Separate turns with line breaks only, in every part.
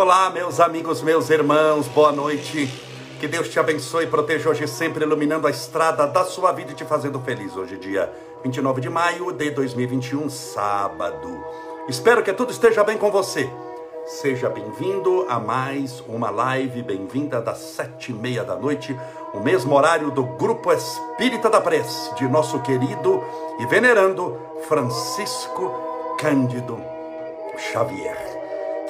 Olá, meus amigos, meus irmãos, boa noite. Que Deus te abençoe e proteja hoje sempre, iluminando a estrada da sua vida e te fazendo feliz. Hoje, dia 29 de maio de 2021, sábado. Espero que tudo esteja bem com você. Seja bem-vindo a mais uma live, bem-vinda das sete e meia da noite, o mesmo horário do Grupo Espírita da Prece, de nosso querido e venerando Francisco Cândido Xavier.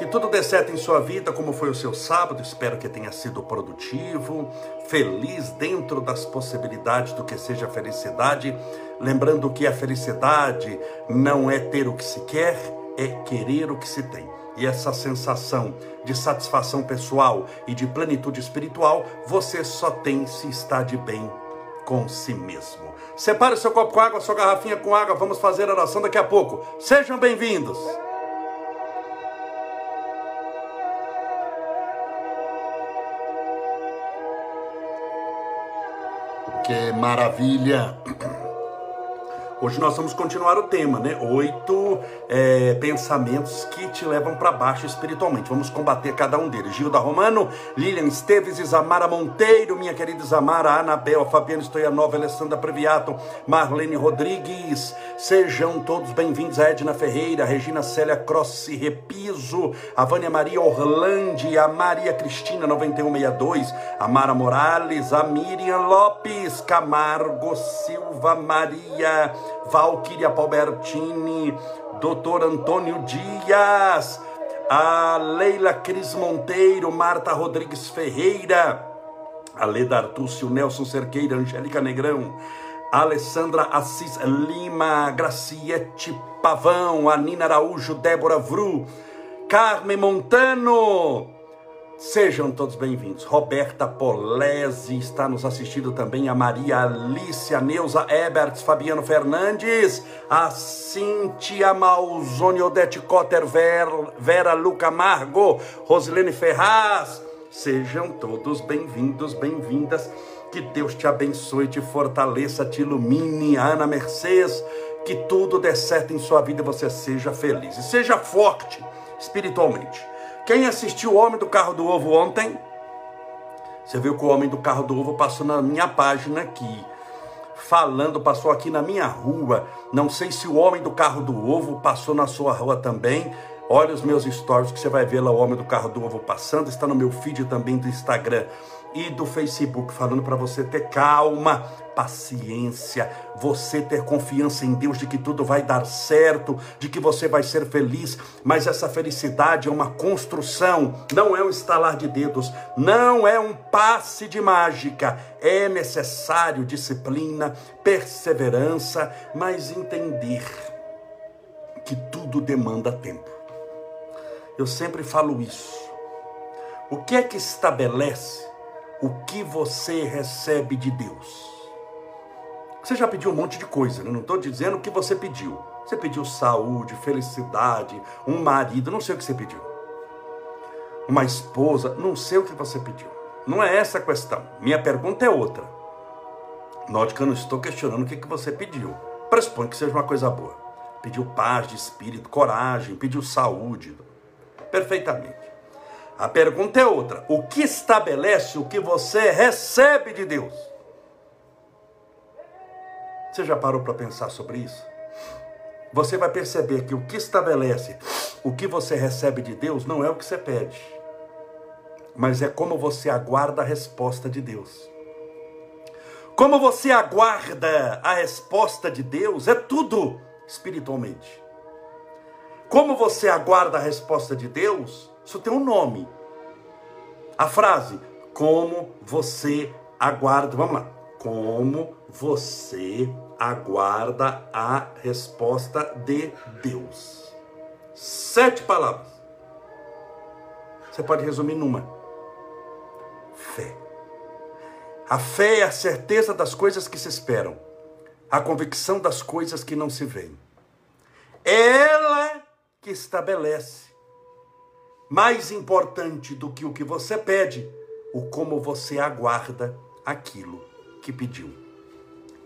Que tudo dê certo em sua vida, como foi o seu sábado. Espero que tenha sido produtivo, feliz dentro das possibilidades do que seja felicidade. Lembrando que a felicidade não é ter o que se quer, é querer o que se tem. E essa sensação de satisfação pessoal e de plenitude espiritual, você só tem se está de bem com si mesmo. Separe seu copo com água, sua garrafinha com água. Vamos fazer a oração daqui a pouco. Sejam bem-vindos. Que maravilha! Hoje nós vamos continuar o tema, né? Oito é, pensamentos que te levam para baixo espiritualmente. Vamos combater cada um deles. Gilda Romano, Lilian Esteves, Isamara Monteiro, minha querida Isamara, Anabel, Fabiana Stoianova, Alessandra Previato, Marlene Rodrigues. Sejam todos bem-vindos a Edna Ferreira, Regina Célia Crossi Repiso, a Vânia Maria Orlandi, a Maria Cristina 9162, a Mara Morales, a Miriam Lopes, Camargo Silva Maria. Valquíria Palbertini, Doutor Antônio Dias, a Leila Cris Monteiro, Marta Rodrigues Ferreira, a Leda Artúcio, Nelson Cerqueira, Angélica Negrão, Alessandra Assis Lima, Graciete Pavão, a Nina Araújo, Débora Vru, Carmen Montano, Sejam todos bem-vindos. Roberta Polese está nos assistindo também. A Maria Alice, a Neuza Eberts, Fabiano Fernandes, a Cíntia Malzone, Odete Cotter, Vera, Vera Luca Margo, Rosilene Ferraz. Sejam todos bem-vindos, bem-vindas. Que Deus te abençoe, te fortaleça, te ilumine. Ana Mercedes, que tudo dê certo em sua vida e você seja feliz. E seja forte espiritualmente. Quem assistiu o Homem do Carro do Ovo ontem? Você viu que o Homem do Carro do Ovo passou na minha página aqui, falando, passou aqui na minha rua. Não sei se o Homem do Carro do Ovo passou na sua rua também. Olha os meus stories que você vai ver lá o Homem do Carro do Ovo passando. Está no meu feed também do Instagram e do Facebook, falando para você ter calma, paciência, você ter confiança em Deus de que tudo vai dar certo, de que você vai ser feliz, mas essa felicidade é uma construção, não é um estalar de dedos, não é um passe de mágica, é necessário disciplina, perseverança, mas entender que tudo demanda tempo. Eu sempre falo isso. O que é que estabelece o que você recebe de Deus. Você já pediu um monte de coisa, né? não estou dizendo o que você pediu. Você pediu saúde, felicidade, um marido, não sei o que você pediu. Uma esposa, não sei o que você pediu. Não é essa a questão. Minha pergunta é outra. Note que eu não estou questionando o que você pediu. Pressupõe que seja uma coisa boa. Pediu paz de espírito, coragem, pediu saúde. Perfeitamente. A pergunta é outra: o que estabelece o que você recebe de Deus? Você já parou para pensar sobre isso? Você vai perceber que o que estabelece o que você recebe de Deus não é o que você pede, mas é como você aguarda a resposta de Deus. Como você aguarda a resposta de Deus é tudo espiritualmente. Como você aguarda a resposta de Deus isso tem um nome. A frase, como você aguarda, vamos lá. Como você aguarda a resposta de Deus. Sete palavras. Você pode resumir numa: fé. A fé é a certeza das coisas que se esperam, a convicção das coisas que não se veem. Ela que estabelece mais importante do que o que você pede, o como você aguarda aquilo que pediu.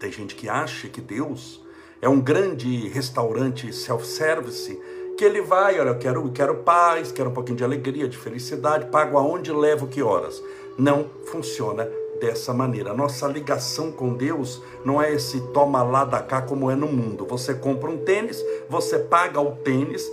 Tem gente que acha que Deus é um grande restaurante self-service que ele vai, olha, eu quero, quero paz, quero um pouquinho de alegria, de felicidade, pago aonde, levo que horas. Não funciona dessa maneira. Nossa ligação com Deus não é esse toma lá da cá como é no mundo. Você compra um tênis, você paga o tênis,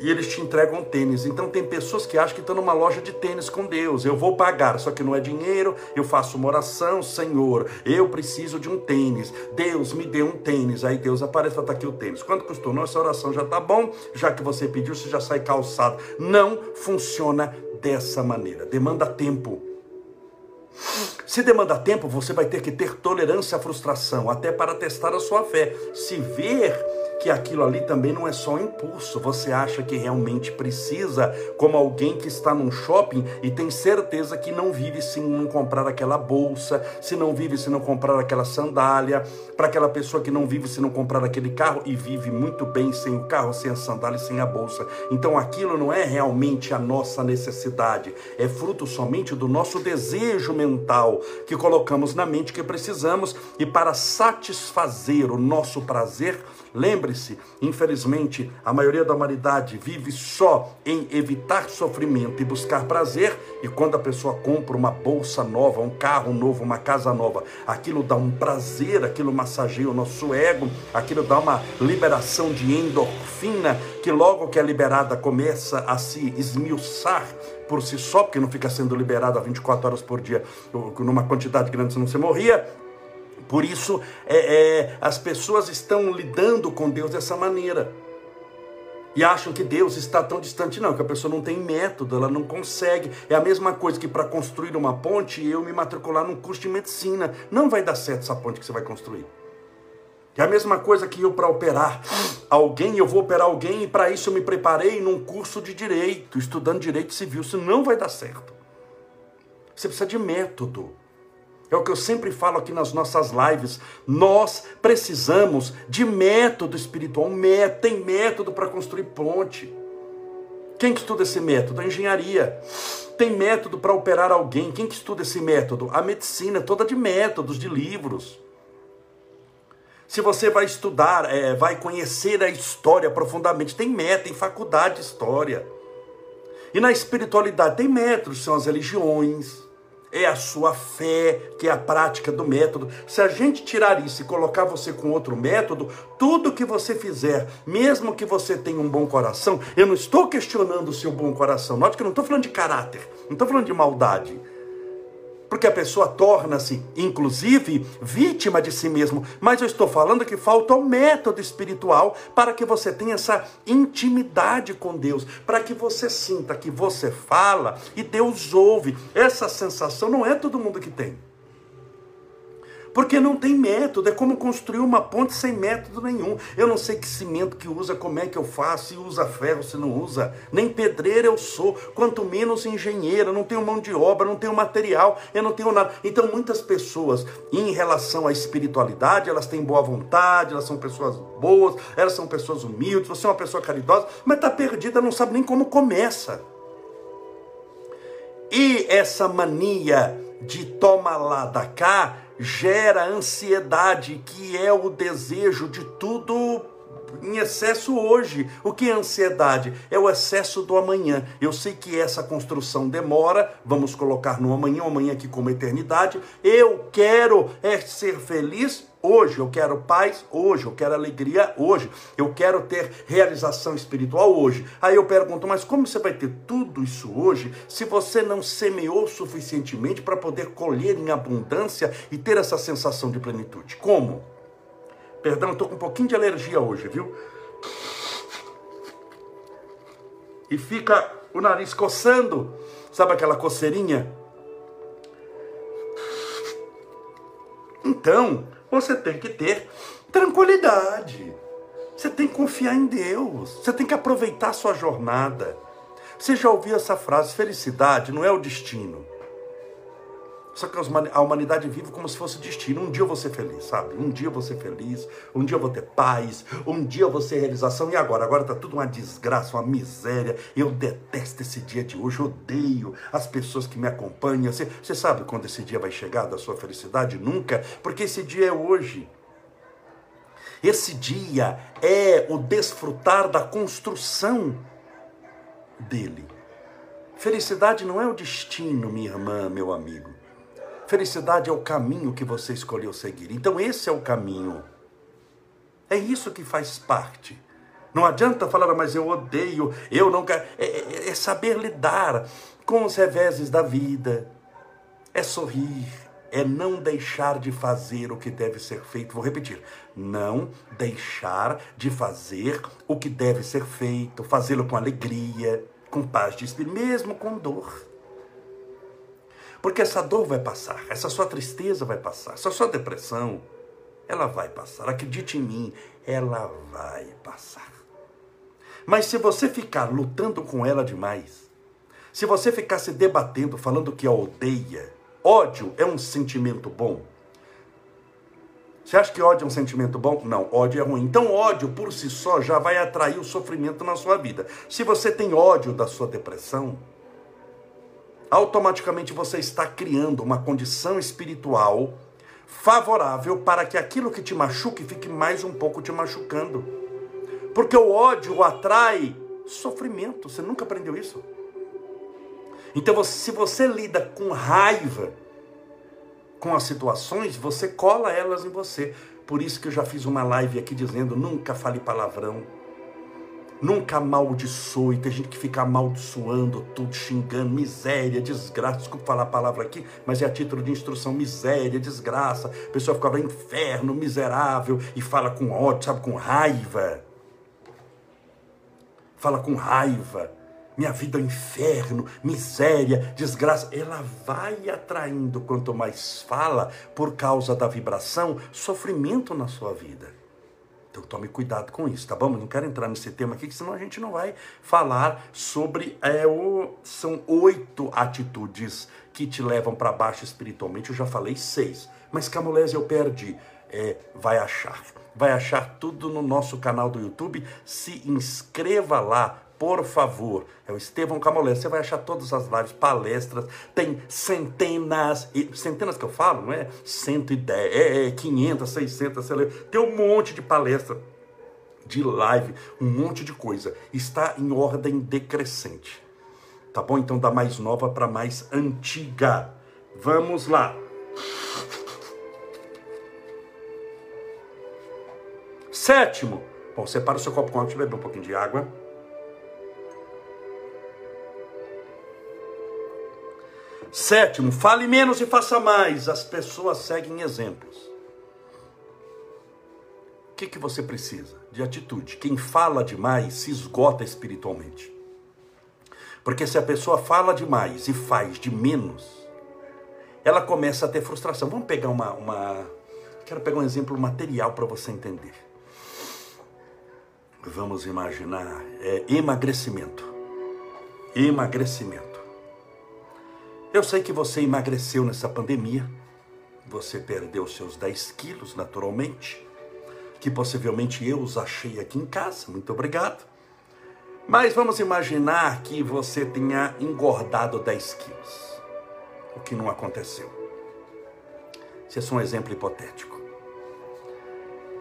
e eles te entregam tênis. Então tem pessoas que acham que estão numa loja de tênis com Deus. Eu vou pagar, só que não é dinheiro. Eu faço uma oração, Senhor, eu preciso de um tênis. Deus me dê um tênis. Aí Deus aparece fala, tá aqui o tênis. Quanto custou? Nossa oração já tá bom, já que você pediu, você já sai calçado. Não funciona dessa maneira. Demanda tempo. Se demanda tempo, você vai ter que ter tolerância à frustração, até para testar a sua fé. Se ver que aquilo ali também não é só impulso. Você acha que realmente precisa, como alguém que está num shopping e tem certeza que não vive se não comprar aquela bolsa, se não vive se não comprar aquela sandália, para aquela pessoa que não vive se não comprar aquele carro e vive muito bem sem o carro, sem a sandália sem a bolsa. Então aquilo não é realmente a nossa necessidade, é fruto somente do nosso desejo mental que colocamos na mente que precisamos e para satisfazer o nosso prazer Lembre-se, infelizmente, a maioria da humanidade vive só em evitar sofrimento e buscar prazer, e quando a pessoa compra uma bolsa nova, um carro novo, uma casa nova, aquilo dá um prazer, aquilo massageia o nosso ego, aquilo dá uma liberação de endorfina, que logo que é liberada começa a se esmiuçar por si só, porque não fica sendo liberada 24 horas por dia, numa quantidade grande, senão você morria por isso, é, é, as pessoas estão lidando com Deus dessa maneira. E acham que Deus está tão distante, não, que a pessoa não tem método, ela não consegue. É a mesma coisa que para construir uma ponte eu me matricular num curso de medicina. Não vai dar certo essa ponte que você vai construir. É a mesma coisa que eu para operar alguém, eu vou operar alguém e para isso eu me preparei num curso de direito, estudando direito civil. Isso não vai dar certo. Você precisa de método. É o que eu sempre falo aqui nas nossas lives. Nós precisamos de método espiritual. Tem método para construir ponte. Quem que estuda esse método? A engenharia. Tem método para operar alguém. Quem que estuda esse método? A medicina, toda de métodos, de livros. Se você vai estudar, é, vai conhecer a história profundamente, tem método, tem faculdade de história. E na espiritualidade tem métodos, são as religiões é a sua fé, que é a prática do método. Se a gente tirar isso e colocar você com outro método, tudo que você fizer, mesmo que você tenha um bom coração, eu não estou questionando o seu bom coração. Note que eu não estou falando de caráter, não estou falando de maldade porque a pessoa torna-se, inclusive, vítima de si mesmo. Mas eu estou falando que falta o método espiritual para que você tenha essa intimidade com Deus, para que você sinta que você fala e Deus ouve. Essa sensação não é todo mundo que tem. Porque não tem método, é como construir uma ponte sem método nenhum. Eu não sei que cimento que usa, como é que eu faço, se usa ferro, se não usa. Nem pedreiro eu sou, quanto menos engenheiro, eu não tenho mão de obra, não tenho material, eu não tenho nada. Então muitas pessoas, em relação à espiritualidade, elas têm boa vontade, elas são pessoas boas, elas são pessoas humildes, você é uma pessoa caridosa, mas está perdida, não sabe nem como começa. E essa mania de toma lá da cá, gera ansiedade, que é o desejo de tudo em excesso hoje. O que é ansiedade? É o excesso do amanhã. Eu sei que essa construção demora, vamos colocar no amanhã, amanhã aqui como eternidade. Eu quero é ser feliz hoje, eu quero paz hoje, eu quero alegria hoje, eu quero ter realização espiritual hoje. Aí eu pergunto, mas como você vai ter tudo isso hoje se você não semeou suficientemente para poder colher em abundância e ter essa sensação de plenitude? Como? Perdão, estou com um pouquinho de alergia hoje, viu? E fica o nariz coçando, sabe aquela coceirinha? Então, você tem que ter tranquilidade. Você tem que confiar em Deus. Você tem que aproveitar a sua jornada. Você já ouviu essa frase: felicidade não é o destino. Só que a humanidade vive como se fosse destino. Um dia eu vou ser feliz, sabe? Um dia eu vou ser feliz, um dia eu vou ter paz, um dia eu vou ser realização. E agora? Agora tá tudo uma desgraça, uma miséria. Eu detesto esse dia de hoje, odeio as pessoas que me acompanham. Você, você sabe quando esse dia vai chegar da sua felicidade? Nunca, porque esse dia é hoje. Esse dia é o desfrutar da construção dele. Felicidade não é o destino, minha irmã, meu amigo. Felicidade é o caminho que você escolheu seguir. Então, esse é o caminho. É isso que faz parte. Não adianta falar, mas eu odeio, eu não quero. É, é, é saber lidar com os reveses da vida. É sorrir, é não deixar de fazer o que deve ser feito. Vou repetir: não deixar de fazer o que deve ser feito, fazê-lo com alegria, com paz de espírito, mesmo com dor. Porque essa dor vai passar, essa sua tristeza vai passar, essa sua depressão, ela vai passar. Acredite em mim, ela vai passar. Mas se você ficar lutando com ela demais, se você ficar se debatendo, falando que a odeia, ódio é um sentimento bom. Você acha que ódio é um sentimento bom? Não, ódio é ruim. Então, ódio por si só já vai atrair o sofrimento na sua vida. Se você tem ódio da sua depressão, automaticamente você está criando uma condição espiritual favorável para que aquilo que te machuque fique mais um pouco te machucando. Porque o ódio atrai sofrimento. Você nunca aprendeu isso? Então, se você lida com raiva com as situações, você cola elas em você. Por isso que eu já fiz uma live aqui dizendo: nunca fale palavrão, nunca amaldiçoe. Tem gente que fica amaldiçoando tudo, xingando, miséria, desgraça. Desculpa falar a palavra aqui, mas é a título de instrução: miséria, desgraça. A pessoa fica lá, inferno, miserável, e fala com ódio, sabe, com raiva. Fala com raiva minha vida é um inferno, miséria, desgraça. Ela vai atraindo, quanto mais fala, por causa da vibração, sofrimento na sua vida. Então tome cuidado com isso, tá bom? Não quero entrar nesse tema aqui, senão a gente não vai falar sobre. É, o, são oito atitudes que te levam para baixo espiritualmente. Eu já falei seis, mas Camolese eu perdi. É, vai achar. Vai achar tudo no nosso canal do YouTube. Se inscreva lá, por favor, é o Estevão Camolés. Você vai achar todas as lives, palestras, tem centenas, centenas que eu falo, não é? 110, é, é 500, 600, sei lá. Tem um monte de palestra, de live, um monte de coisa. Está em ordem decrescente. Tá bom? Então, da mais nova para mais antiga. Vamos lá. Sétimo. Bom, separa o seu copo com água, deixa eu beber um pouquinho de água. Sétimo, fale menos e faça mais. As pessoas seguem exemplos. O que, que você precisa? De atitude. Quem fala demais se esgota espiritualmente. Porque se a pessoa fala demais e faz de menos, ela começa a ter frustração. Vamos pegar uma. uma... Quero pegar um exemplo material para você entender. Vamos imaginar é, emagrecimento. Emagrecimento. Eu sei que você emagreceu nessa pandemia, você perdeu seus 10 quilos naturalmente, que possivelmente eu os achei aqui em casa, muito obrigado. Mas vamos imaginar que você tenha engordado 10 quilos, o que não aconteceu. Isso é só um exemplo hipotético.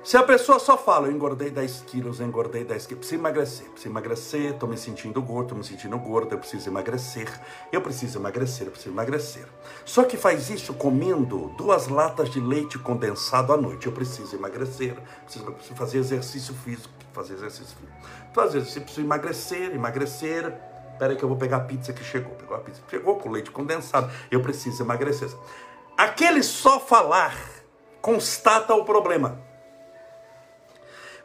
Se a pessoa só fala, eu engordei 10 quilos, eu engordei 10 quilos, preciso emagrecer, preciso emagrecer, estou me sentindo gordo, estou me sentindo gordo, eu preciso emagrecer, eu preciso emagrecer, eu preciso emagrecer. Só que faz isso comendo duas latas de leite condensado à noite. Eu preciso emagrecer, preciso, preciso fazer exercício físico, fazer exercício físico. Fazer exercício, preciso emagrecer, emagrecer. Espera aí que eu vou pegar a pizza que chegou. Pegou a pizza, chegou com leite condensado. Eu preciso emagrecer. Aquele só falar constata o problema.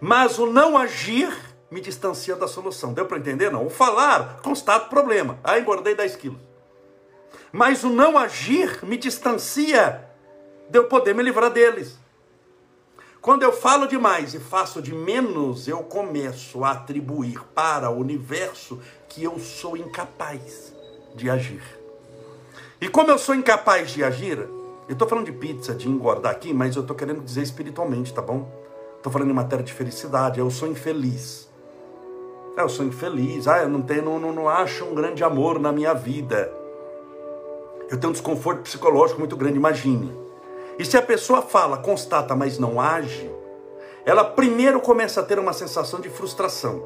Mas o não agir me distancia da solução. Deu para entender? Não. O falar constata o problema. Ah, engordei 10 quilos. Mas o não agir me distancia de eu poder me livrar deles. Quando eu falo demais e faço de menos, eu começo a atribuir para o universo que eu sou incapaz de agir. E como eu sou incapaz de agir, eu estou falando de pizza, de engordar aqui, mas eu estou querendo dizer espiritualmente, tá bom? Estou falando em matéria de felicidade. Eu sou infeliz. É, eu sou infeliz. Ah, eu não, tenho, não, não, não acho um grande amor na minha vida. Eu tenho um desconforto psicológico muito grande, imagine. E se a pessoa fala, constata, mas não age, ela primeiro começa a ter uma sensação de frustração.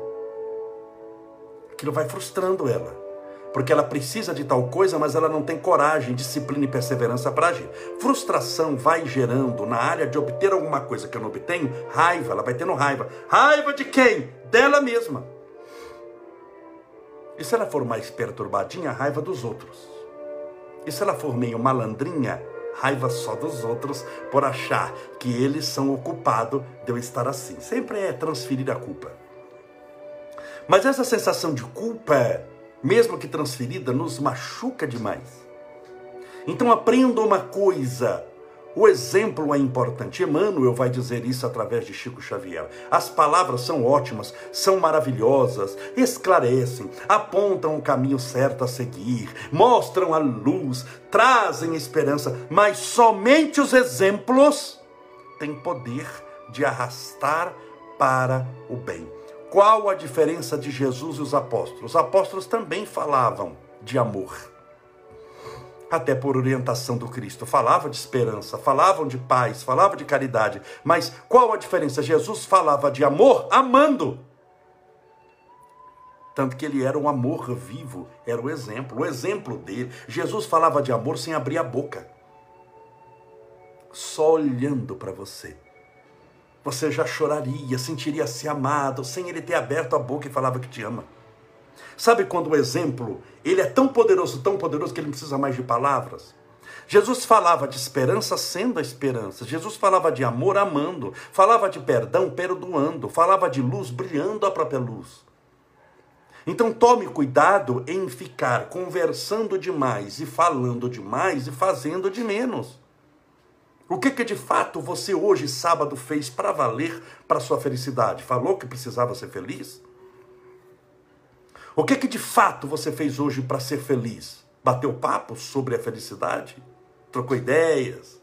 Aquilo vai frustrando ela porque ela precisa de tal coisa, mas ela não tem coragem, disciplina e perseverança para agir. Frustração vai gerando na área de obter alguma coisa que eu não obtenho, raiva, ela vai tendo raiva. Raiva de quem? Dela mesma. E se ela for mais perturbadinha, raiva dos outros. E se ela for meio malandrinha, raiva só dos outros por achar que eles são o culpado de eu estar assim. Sempre é transferir a culpa. Mas essa sensação de culpa mesmo que transferida, nos machuca demais. Então aprenda uma coisa. O exemplo é importante. Emmanuel vai dizer isso através de Chico Xavier. As palavras são ótimas, são maravilhosas, esclarecem, apontam o caminho certo a seguir, mostram a luz, trazem esperança, mas somente os exemplos têm poder de arrastar para o bem. Qual a diferença de Jesus e os apóstolos? Os apóstolos também falavam de amor. Até por orientação do Cristo. Falava de esperança, falavam de paz, falava de caridade. Mas qual a diferença? Jesus falava de amor amando. Tanto que ele era um amor vivo, era o exemplo, o exemplo dele. Jesus falava de amor sem abrir a boca, só olhando para você você já choraria, sentiria-se amado, sem ele ter aberto a boca e falava que te ama. Sabe quando o exemplo, ele é tão poderoso, tão poderoso que ele não precisa mais de palavras? Jesus falava de esperança sendo a esperança. Jesus falava de amor amando, falava de perdão perdoando, falava de luz brilhando a própria luz. Então tome cuidado em ficar conversando demais e falando demais e fazendo de menos. O que, que de fato você hoje, sábado, fez para valer para sua felicidade? Falou que precisava ser feliz? O que, que de fato você fez hoje para ser feliz? Bateu papo sobre a felicidade? Trocou ideias?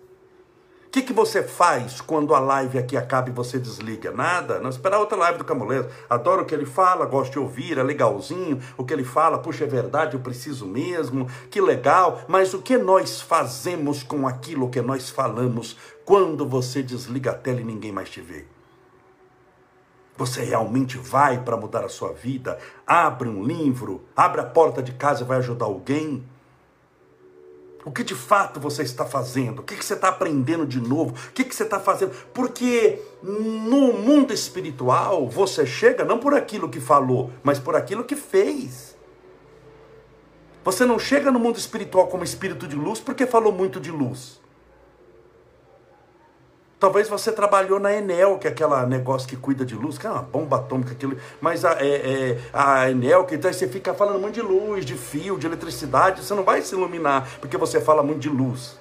O que, que você faz quando a live aqui acaba e você desliga? Nada. Não esperar outra live do Camulés. Adoro o que ele fala, gosto de ouvir, é legalzinho. O que ele fala, puxa, é verdade, eu preciso mesmo. Que legal. Mas o que nós fazemos com aquilo que nós falamos quando você desliga a tela e ninguém mais te vê? Você realmente vai para mudar a sua vida? Abre um livro, abre a porta de casa e vai ajudar alguém? O que de fato você está fazendo? O que, você está aprendendo de novo? O que, que você está fazendo? Porque no mundo espiritual você chega não por aquilo que falou, mas por aquilo que fez. Você não chega no mundo espiritual como espírito de luz porque falou muito de luz. Talvez você trabalhou na Enel, que é aquela negócio que cuida de luz, que é uma bomba atômica, aquilo, mas a, é, é, a Enel, que então você fica falando muito de luz, de fio, de eletricidade, você não vai se iluminar porque você fala muito de luz.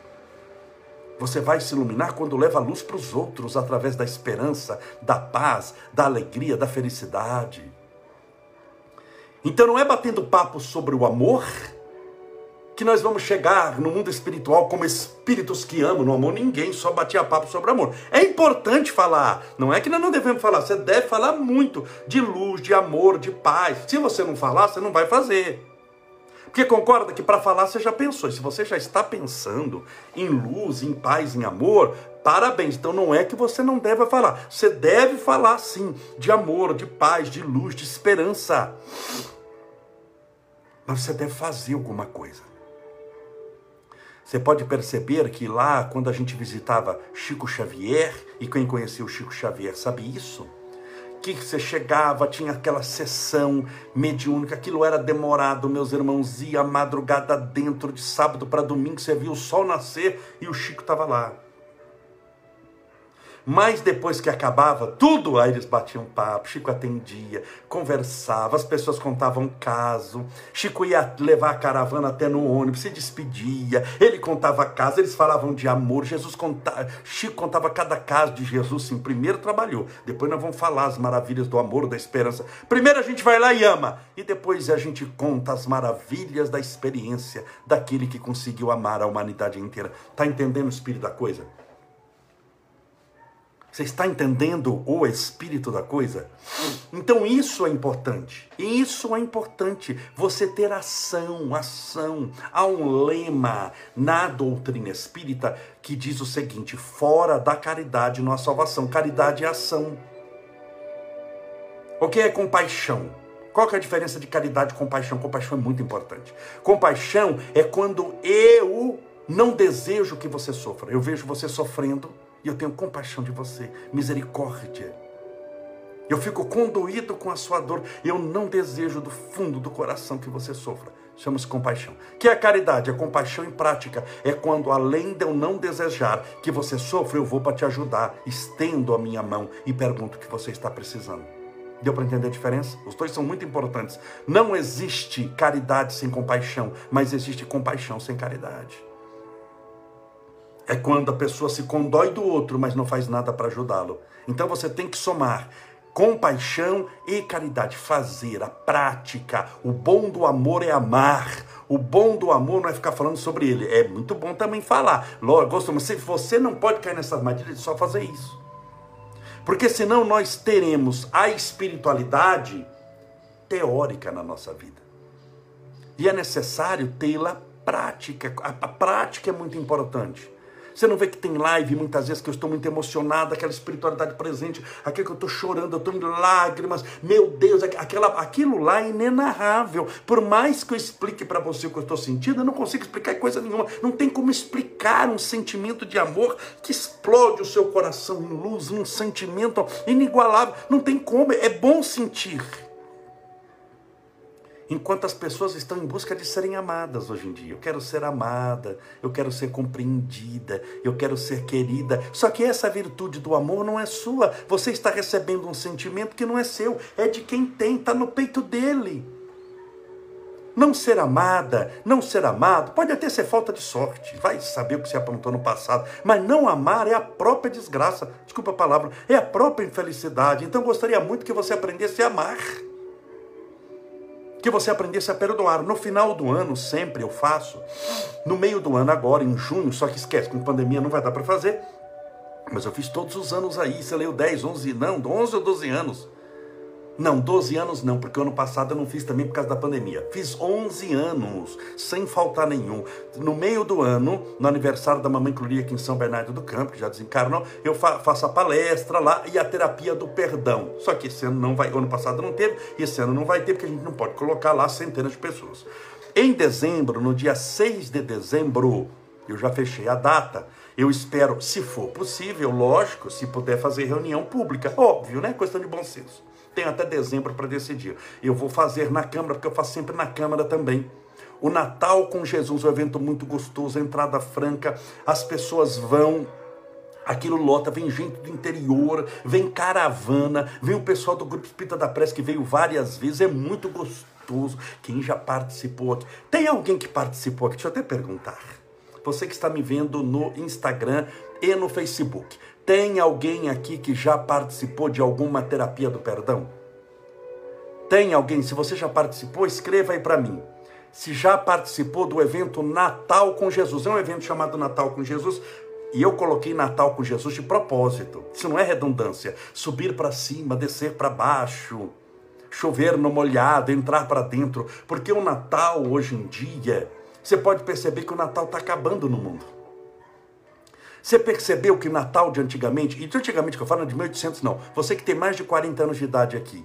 Você vai se iluminar quando leva a luz para os outros através da esperança, da paz, da alegria, da felicidade. Então não é batendo papo sobre o amor, que nós vamos chegar no mundo espiritual como espíritos que amam, não amou ninguém, só batia papo sobre amor. É importante falar, não é que nós não devemos falar, você deve falar muito de luz, de amor, de paz. Se você não falar, você não vai fazer. Porque concorda que para falar você já pensou, e se você já está pensando em luz, em paz, em amor, parabéns. Então não é que você não deve falar, você deve falar sim de amor, de paz, de luz, de esperança. Mas você deve fazer alguma coisa. Você pode perceber que lá, quando a gente visitava Chico Xavier, e quem conhecia o Chico Xavier sabe isso, que você chegava, tinha aquela sessão mediúnica, aquilo era demorado, meus irmãos, ia madrugada dentro, de sábado para domingo, você via o sol nascer e o Chico estava lá. Mas depois que acabava tudo, aí eles batiam papo, Chico atendia, conversava, as pessoas contavam caso, Chico ia levar a caravana até no ônibus, se despedia, ele contava caso, eles falavam de amor, Jesus contava, Chico contava cada caso de Jesus, sim, primeiro trabalhou, depois nós vamos falar as maravilhas do amor, da esperança, primeiro a gente vai lá e ama, e depois a gente conta as maravilhas da experiência daquele que conseguiu amar a humanidade inteira. Tá entendendo o espírito da coisa? Você está entendendo o espírito da coisa? Então isso é importante. Isso é importante. Você ter ação, ação. Há um lema na doutrina espírita que diz o seguinte: fora da caridade não há salvação. Caridade é ação. O que é compaixão? Qual que é a diferença de caridade e compaixão? Compaixão é muito importante. Compaixão é quando eu não desejo que você sofra. Eu vejo você sofrendo e eu tenho compaixão de você, misericórdia. Eu fico condoído com a sua dor. Eu não desejo do fundo do coração que você sofra. Chama-se compaixão. Que é a caridade? A compaixão em prática é quando, além de eu não desejar que você sofra, eu vou para te ajudar. Estendo a minha mão e pergunto o que você está precisando. Deu para entender a diferença? Os dois são muito importantes. Não existe caridade sem compaixão, mas existe compaixão sem caridade. É quando a pessoa se condói do outro, mas não faz nada para ajudá-lo. Então você tem que somar compaixão e caridade. Fazer a prática. O bom do amor é amar. O bom do amor não é ficar falando sobre ele. É muito bom também falar. Lógico, mas você não pode cair nessa armadilha de só fazer isso. Porque senão nós teremos a espiritualidade teórica na nossa vida. E é necessário tê-la prática. A prática é muito importante. Você não vê que tem live muitas vezes que eu estou muito emocionado, aquela espiritualidade presente, aquilo que eu estou chorando, eu estou em lágrimas, meu Deus, aquela, aquilo lá é inenarrável. Por mais que eu explique para você o que eu estou sentindo, eu não consigo explicar coisa nenhuma. Não tem como explicar um sentimento de amor que explode o seu coração em luz, um sentimento inigualável. Não tem como, é bom sentir enquanto as pessoas estão em busca de serem amadas hoje em dia. Eu quero ser amada, eu quero ser compreendida, eu quero ser querida. Só que essa virtude do amor não é sua. Você está recebendo um sentimento que não é seu, é de quem tem, está no peito dele. Não ser amada, não ser amado, pode até ser falta de sorte, vai saber o que você aprontou no passado, mas não amar é a própria desgraça, desculpa a palavra, é a própria infelicidade. Então gostaria muito que você aprendesse a amar que você aprendesse a perdoar. No final do ano, sempre eu faço. No meio do ano, agora, em junho, só que esquece, com pandemia não vai dar para fazer. Mas eu fiz todos os anos aí. Você leu 10, 11, não, 11 ou 12 anos. Não, 12 anos não, porque ano passado eu não fiz também por causa da pandemia. Fiz 11 anos, sem faltar nenhum. No meio do ano, no aniversário da mamãe Cluria aqui em São Bernardo do Campo, que já desencarnou, eu fa faço a palestra lá e a terapia do perdão. Só que esse ano não vai, ano passado não teve, e esse ano não vai ter, porque a gente não pode colocar lá centenas de pessoas. Em dezembro, no dia 6 de dezembro, eu já fechei a data. Eu espero, se for possível, lógico, se puder fazer reunião pública. Óbvio, né? Questão de bom senso. Tem até dezembro para decidir. Eu vou fazer na Câmara, porque eu faço sempre na Câmara também. O Natal com Jesus, um evento muito gostoso, entrada franca, as pessoas vão, aquilo lota, vem gente do interior, vem caravana, vem o pessoal do Grupo Espírita da Prece que veio várias vezes, é muito gostoso. Quem já participou aqui? Tem alguém que participou aqui? Deixa eu até perguntar. Você que está me vendo no Instagram e no Facebook. Tem alguém aqui que já participou de alguma terapia do perdão? Tem alguém? Se você já participou, escreva aí para mim. Se já participou do evento Natal com Jesus. É um evento chamado Natal com Jesus. E eu coloquei Natal com Jesus de propósito. Isso não é redundância. Subir para cima, descer para baixo, chover no molhado, entrar para dentro. Porque o Natal hoje em dia, você pode perceber que o Natal está acabando no mundo. Você percebeu que Natal de antigamente, e de antigamente que eu falo, de 1800 não, você que tem mais de 40 anos de idade aqui,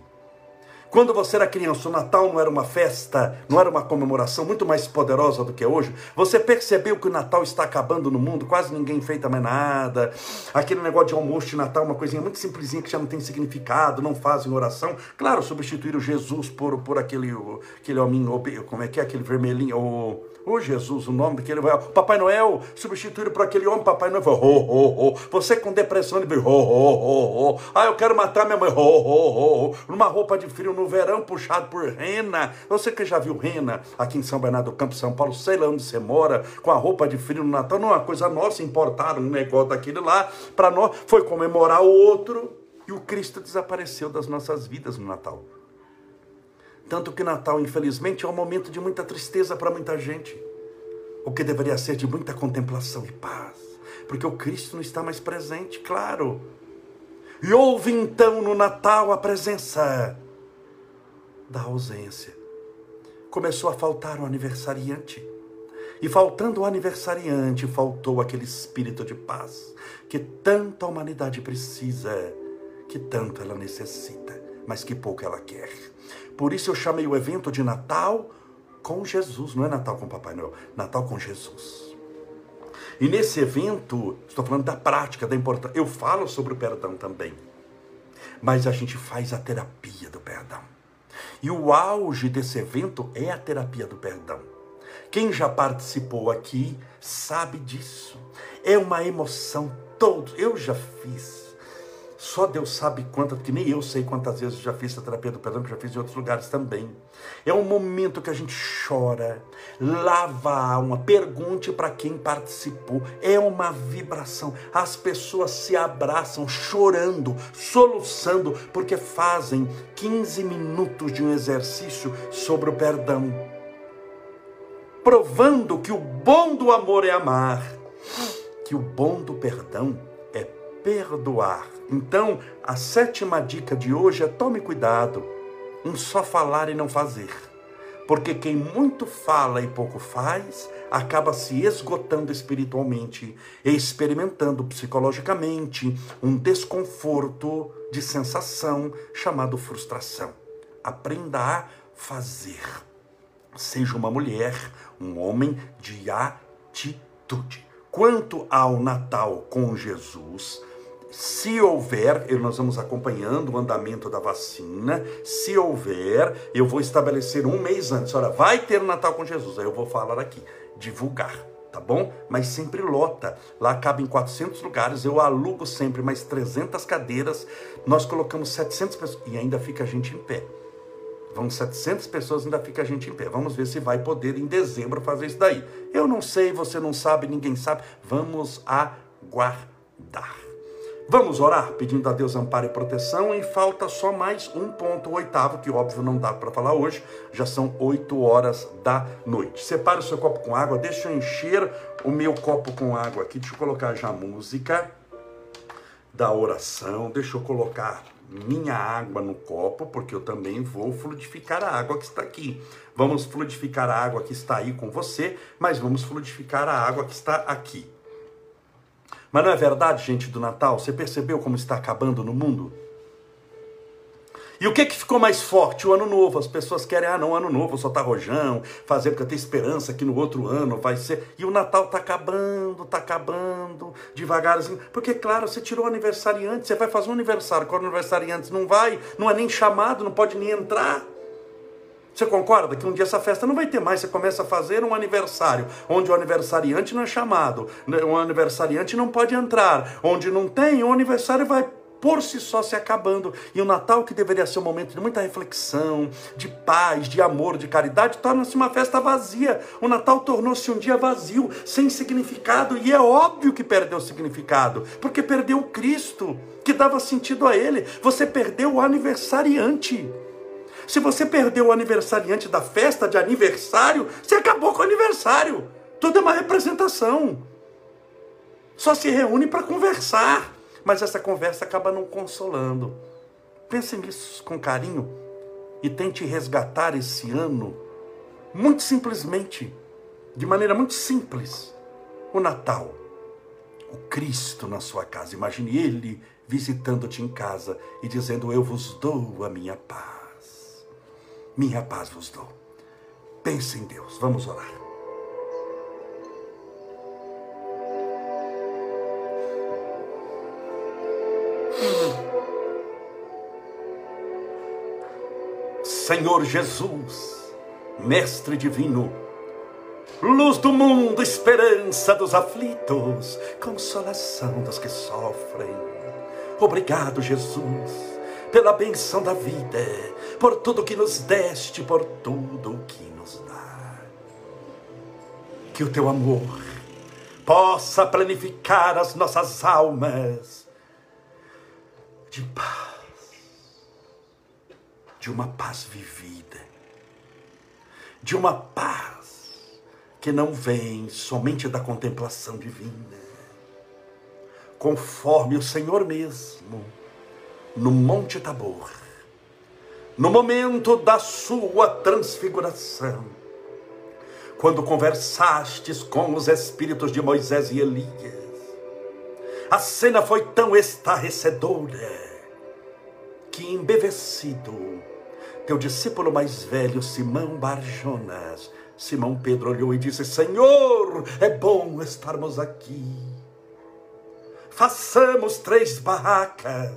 quando você era criança, o Natal não era uma festa, não era uma comemoração muito mais poderosa do que hoje. Você percebeu que o Natal está acabando no mundo, quase ninguém feita mais nada. Aquele negócio de almoço de Natal, uma coisinha muito simplesinha que já não tem significado, não fazem oração. Claro, substituíram Jesus por, por aquele, aquele homem, como é que é, aquele vermelhinho, o Ô oh, Jesus, o nome daquele Papai Noel, substituído por aquele homem, Papai Noel, ho, ho, ho. Você com depressão, ele ho, ho, ho, ho. Ah, eu quero matar minha mãe, ho, ho, ho, ho. Numa roupa de frio no verão, puxado por rena. Você que já viu rena aqui em São Bernardo do Campo, São Paulo, sei lá onde você mora, com a roupa de frio no Natal, não é uma coisa nossa, importaram um negócio daquele lá, para nós, foi comemorar o outro, e o Cristo desapareceu das nossas vidas no Natal. Tanto que Natal, infelizmente, é um momento de muita tristeza para muita gente. O que deveria ser de muita contemplação e paz. Porque o Cristo não está mais presente, claro. E houve então no Natal a presença da ausência. Começou a faltar o aniversariante. E faltando o aniversariante, faltou aquele espírito de paz que tanta humanidade precisa, que tanto ela necessita. mas que pouco ela quer. Por isso eu chamei o evento de Natal com Jesus, não é Natal com Papai Noel, Natal com Jesus. E nesse evento, estou falando da prática, da importância. Eu falo sobre o perdão também. Mas a gente faz a terapia do perdão. E o auge desse evento é a terapia do perdão. Quem já participou aqui sabe disso. É uma emoção todos. Eu já fiz só Deus sabe quantas, que nem eu sei quantas vezes já fiz a terapia do perdão, que já fiz em outros lugares também. É um momento que a gente chora, lava a alma, pergunte para quem participou. É uma vibração. As pessoas se abraçam chorando, soluçando, porque fazem 15 minutos de um exercício sobre o perdão. Provando que o bom do amor é amar, que o bom do perdão perdoar então, a sétima dica de hoje é tome cuidado em só falar e não fazer. Porque quem muito fala e pouco faz, acaba se esgotando espiritualmente e experimentando psicologicamente um desconforto de sensação chamado frustração. Aprenda a fazer. Seja uma mulher, um homem de atitude. Quanto ao Natal com Jesus, se houver, nós vamos acompanhando o andamento da vacina. Se houver, eu vou estabelecer um mês antes. Olha, vai ter Natal com Jesus. Aí eu vou falar aqui, divulgar, tá bom? Mas sempre lota. Lá cabe em 400 lugares. Eu alugo sempre mais 300 cadeiras. Nós colocamos 700 pessoas e ainda fica a gente em pé. Vão 700 pessoas, ainda fica a gente em pé. Vamos ver se vai poder em dezembro fazer isso daí. Eu não sei, você não sabe, ninguém sabe. Vamos aguardar. Vamos orar pedindo a Deus amparo e proteção e falta só mais um ponto, o oitavo, que óbvio não dá para falar hoje, já são oito horas da noite. Separe o seu copo com água, deixa eu encher o meu copo com água aqui, deixa eu colocar já a música da oração, deixa eu colocar minha água no copo, porque eu também vou fluidificar a água que está aqui. Vamos fluidificar a água que está aí com você, mas vamos fluidificar a água que está aqui. Mas não é verdade, gente do Natal? Você percebeu como está acabando no mundo? E o que que ficou mais forte? O ano novo. As pessoas querem, ah, não, ano novo, só tá rojão, fazer porque tenho esperança que no outro ano vai ser. E o Natal tá acabando, tá acabando, devagarzinho. Porque, claro, você tirou o aniversariante, você vai fazer um aniversário, quando o aniversariante não vai, não é nem chamado, não pode nem entrar. Você concorda que um dia essa festa não vai ter mais? Você começa a fazer um aniversário, onde o aniversariante não é chamado, né? o aniversariante não pode entrar, onde não tem, o aniversário vai por si só se acabando. E o Natal, que deveria ser um momento de muita reflexão, de paz, de amor, de caridade, torna-se uma festa vazia. O Natal tornou-se um dia vazio, sem significado, e é óbvio que perdeu o significado, porque perdeu o Cristo, que dava sentido a ele. Você perdeu o aniversariante. Se você perdeu o aniversariante da festa de aniversário, você acabou com o aniversário. Tudo é uma representação. Só se reúne para conversar, mas essa conversa acaba não consolando. Pense nisso com carinho e tente resgatar esse ano, muito simplesmente, de maneira muito simples, o Natal. O Cristo na sua casa. Imagine Ele visitando-te em casa e dizendo: Eu vos dou a minha paz minha paz vos dou. Pense em Deus, vamos orar. Senhor Jesus, Mestre Divino, luz do mundo, esperança dos aflitos, consolação dos que sofrem. Obrigado, Jesus pela benção da vida, por tudo que nos deste, por tudo que nos dá. Que o teu amor possa planificar as nossas almas de paz, de uma paz vivida, de uma paz que não vem somente da contemplação divina, conforme o Senhor mesmo no Monte Tabor, no momento da sua transfiguração, quando conversastes com os espíritos de Moisés e Elias. A cena foi tão estarrecedora que embevecido, teu discípulo mais velho, Simão Barjonas, Simão Pedro olhou e disse: Senhor, é bom estarmos aqui. Façamos três barracas,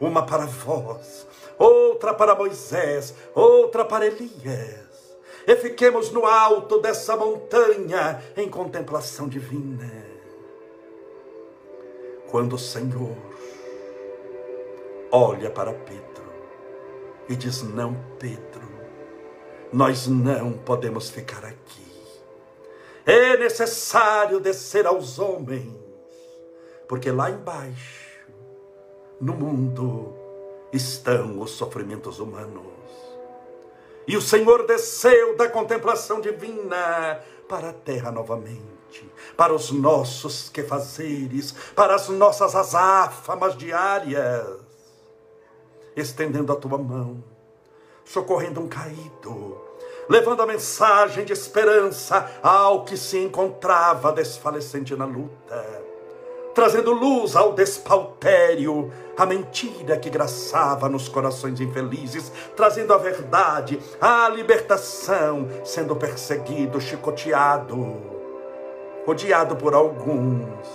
uma para vós, outra para Moisés, outra para Elias. E fiquemos no alto dessa montanha em contemplação divina. Quando o Senhor olha para Pedro e diz: Não, Pedro, nós não podemos ficar aqui. É necessário descer aos homens, porque lá embaixo, no mundo, estão os sofrimentos humanos. E o Senhor desceu da contemplação divina para a terra novamente, para os nossos quefazeres, para as nossas azáfamas diárias, estendendo a tua mão socorrendo um caído, levando a mensagem de esperança ao que se encontrava desfalecente na luta, trazendo luz ao despautério, a mentira que graçava nos corações infelizes, trazendo a verdade, a libertação, sendo perseguido, chicoteado, odiado por alguns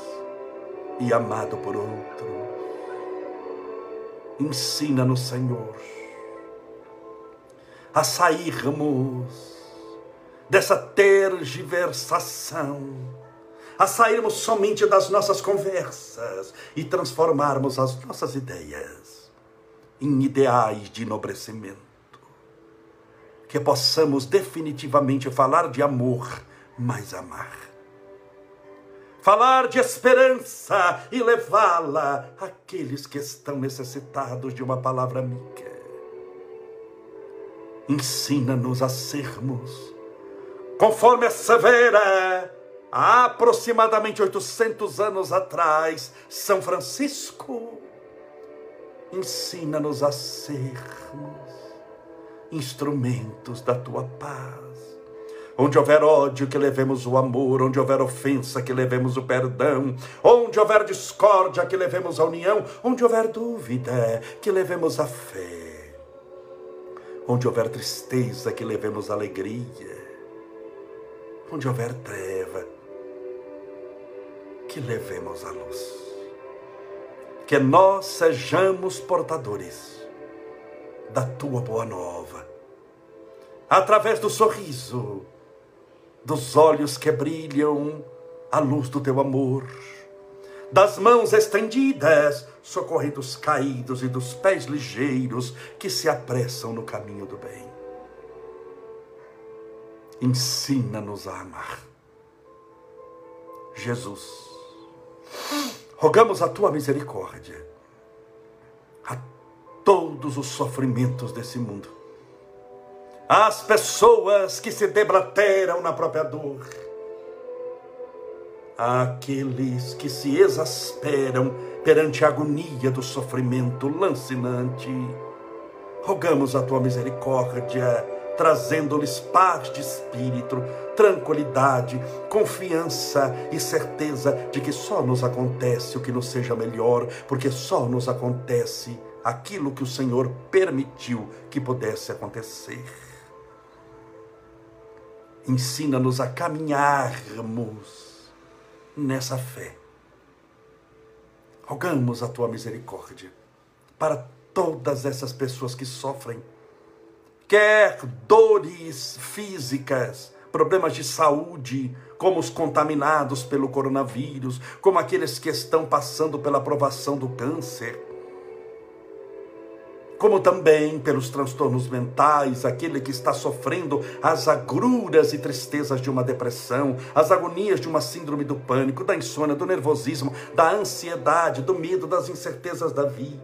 e amado por outros. Ensina-nos, Senhor a sairmos dessa tergiversação, a sairmos somente das nossas conversas e transformarmos as nossas ideias em ideais de enobrecimento. Que possamos definitivamente falar de amor, mas amar. Falar de esperança e levá-la àqueles que estão necessitados de uma palavra amiga ensina-nos a sermos, conforme assevera há aproximadamente 800 anos atrás São Francisco, ensina-nos a sermos instrumentos da tua paz. Onde houver ódio, que levemos o amor. Onde houver ofensa, que levemos o perdão. Onde houver discórdia, que levemos a união. Onde houver dúvida, que levemos a fé Onde houver tristeza, que levemos alegria. Onde houver treva, que levemos a luz. Que nós sejamos portadores da tua boa nova. Através do sorriso, dos olhos que brilham a luz do teu amor das mãos estendidas, socorrendo os caídos e dos pés ligeiros que se apressam no caminho do bem. Ensina-nos a amar. Jesus, rogamos a tua misericórdia a todos os sofrimentos desse mundo, às pessoas que se debrateram na própria dor, àqueles que se exasperam perante a agonia do sofrimento lancinante. Rogamos a tua misericórdia, trazendo-lhes paz de espírito, tranquilidade, confiança e certeza de que só nos acontece o que nos seja melhor, porque só nos acontece aquilo que o Senhor permitiu que pudesse acontecer. Ensina-nos a caminharmos nessa fé. Rogamos a tua misericórdia para todas essas pessoas que sofrem, quer dores físicas, problemas de saúde, como os contaminados pelo coronavírus, como aqueles que estão passando pela provação do câncer como também pelos transtornos mentais, aquele que está sofrendo as agruras e tristezas de uma depressão, as agonias de uma síndrome do pânico, da insônia, do nervosismo, da ansiedade, do medo, das incertezas da vida.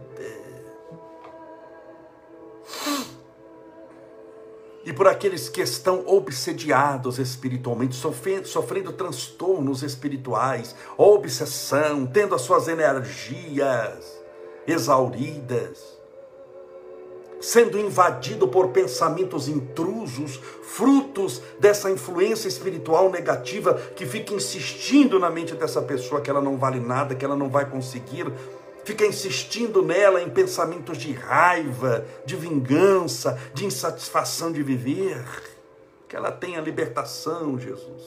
E por aqueles que estão obsediados espiritualmente, sofrendo, transtornos espirituais, obsessão, tendo as suas energias exauridas sendo invadido por pensamentos intrusos, frutos dessa influência espiritual negativa que fica insistindo na mente dessa pessoa que ela não vale nada, que ela não vai conseguir, fica insistindo nela em pensamentos de raiva, de vingança, de insatisfação de viver. Que ela tenha libertação, Jesus.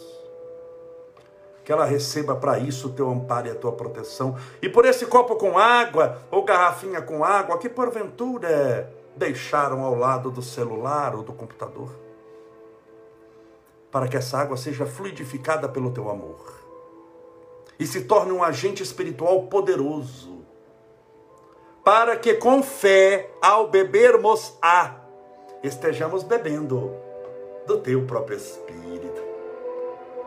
Que ela receba para isso o teu amparo e a tua proteção. E por esse copo com água, ou garrafinha com água, que porventura deixaram ao lado do celular ou do computador. Para que essa água seja fluidificada pelo teu amor e se torne um agente espiritual poderoso. Para que com fé, ao bebermos a, estejamos bebendo do teu próprio Espírito.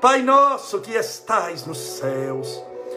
Pai nosso que estais nos céus,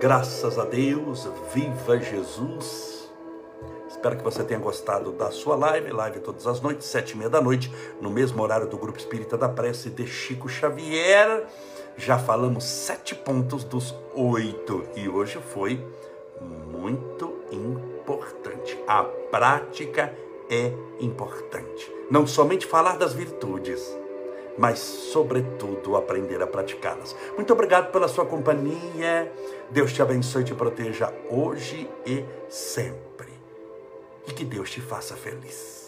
Graças a Deus, viva Jesus. Espero que você tenha gostado da sua live, live todas as noites, sete e meia da noite, no mesmo horário do Grupo Espírita da Prece de Chico Xavier. Já falamos sete pontos dos oito e hoje foi muito importante. A prática é importante. Não somente falar das virtudes, mas, sobretudo, aprender a praticá-las. Muito obrigado pela sua companhia. Deus te abençoe e te proteja hoje e sempre. E que Deus te faça feliz.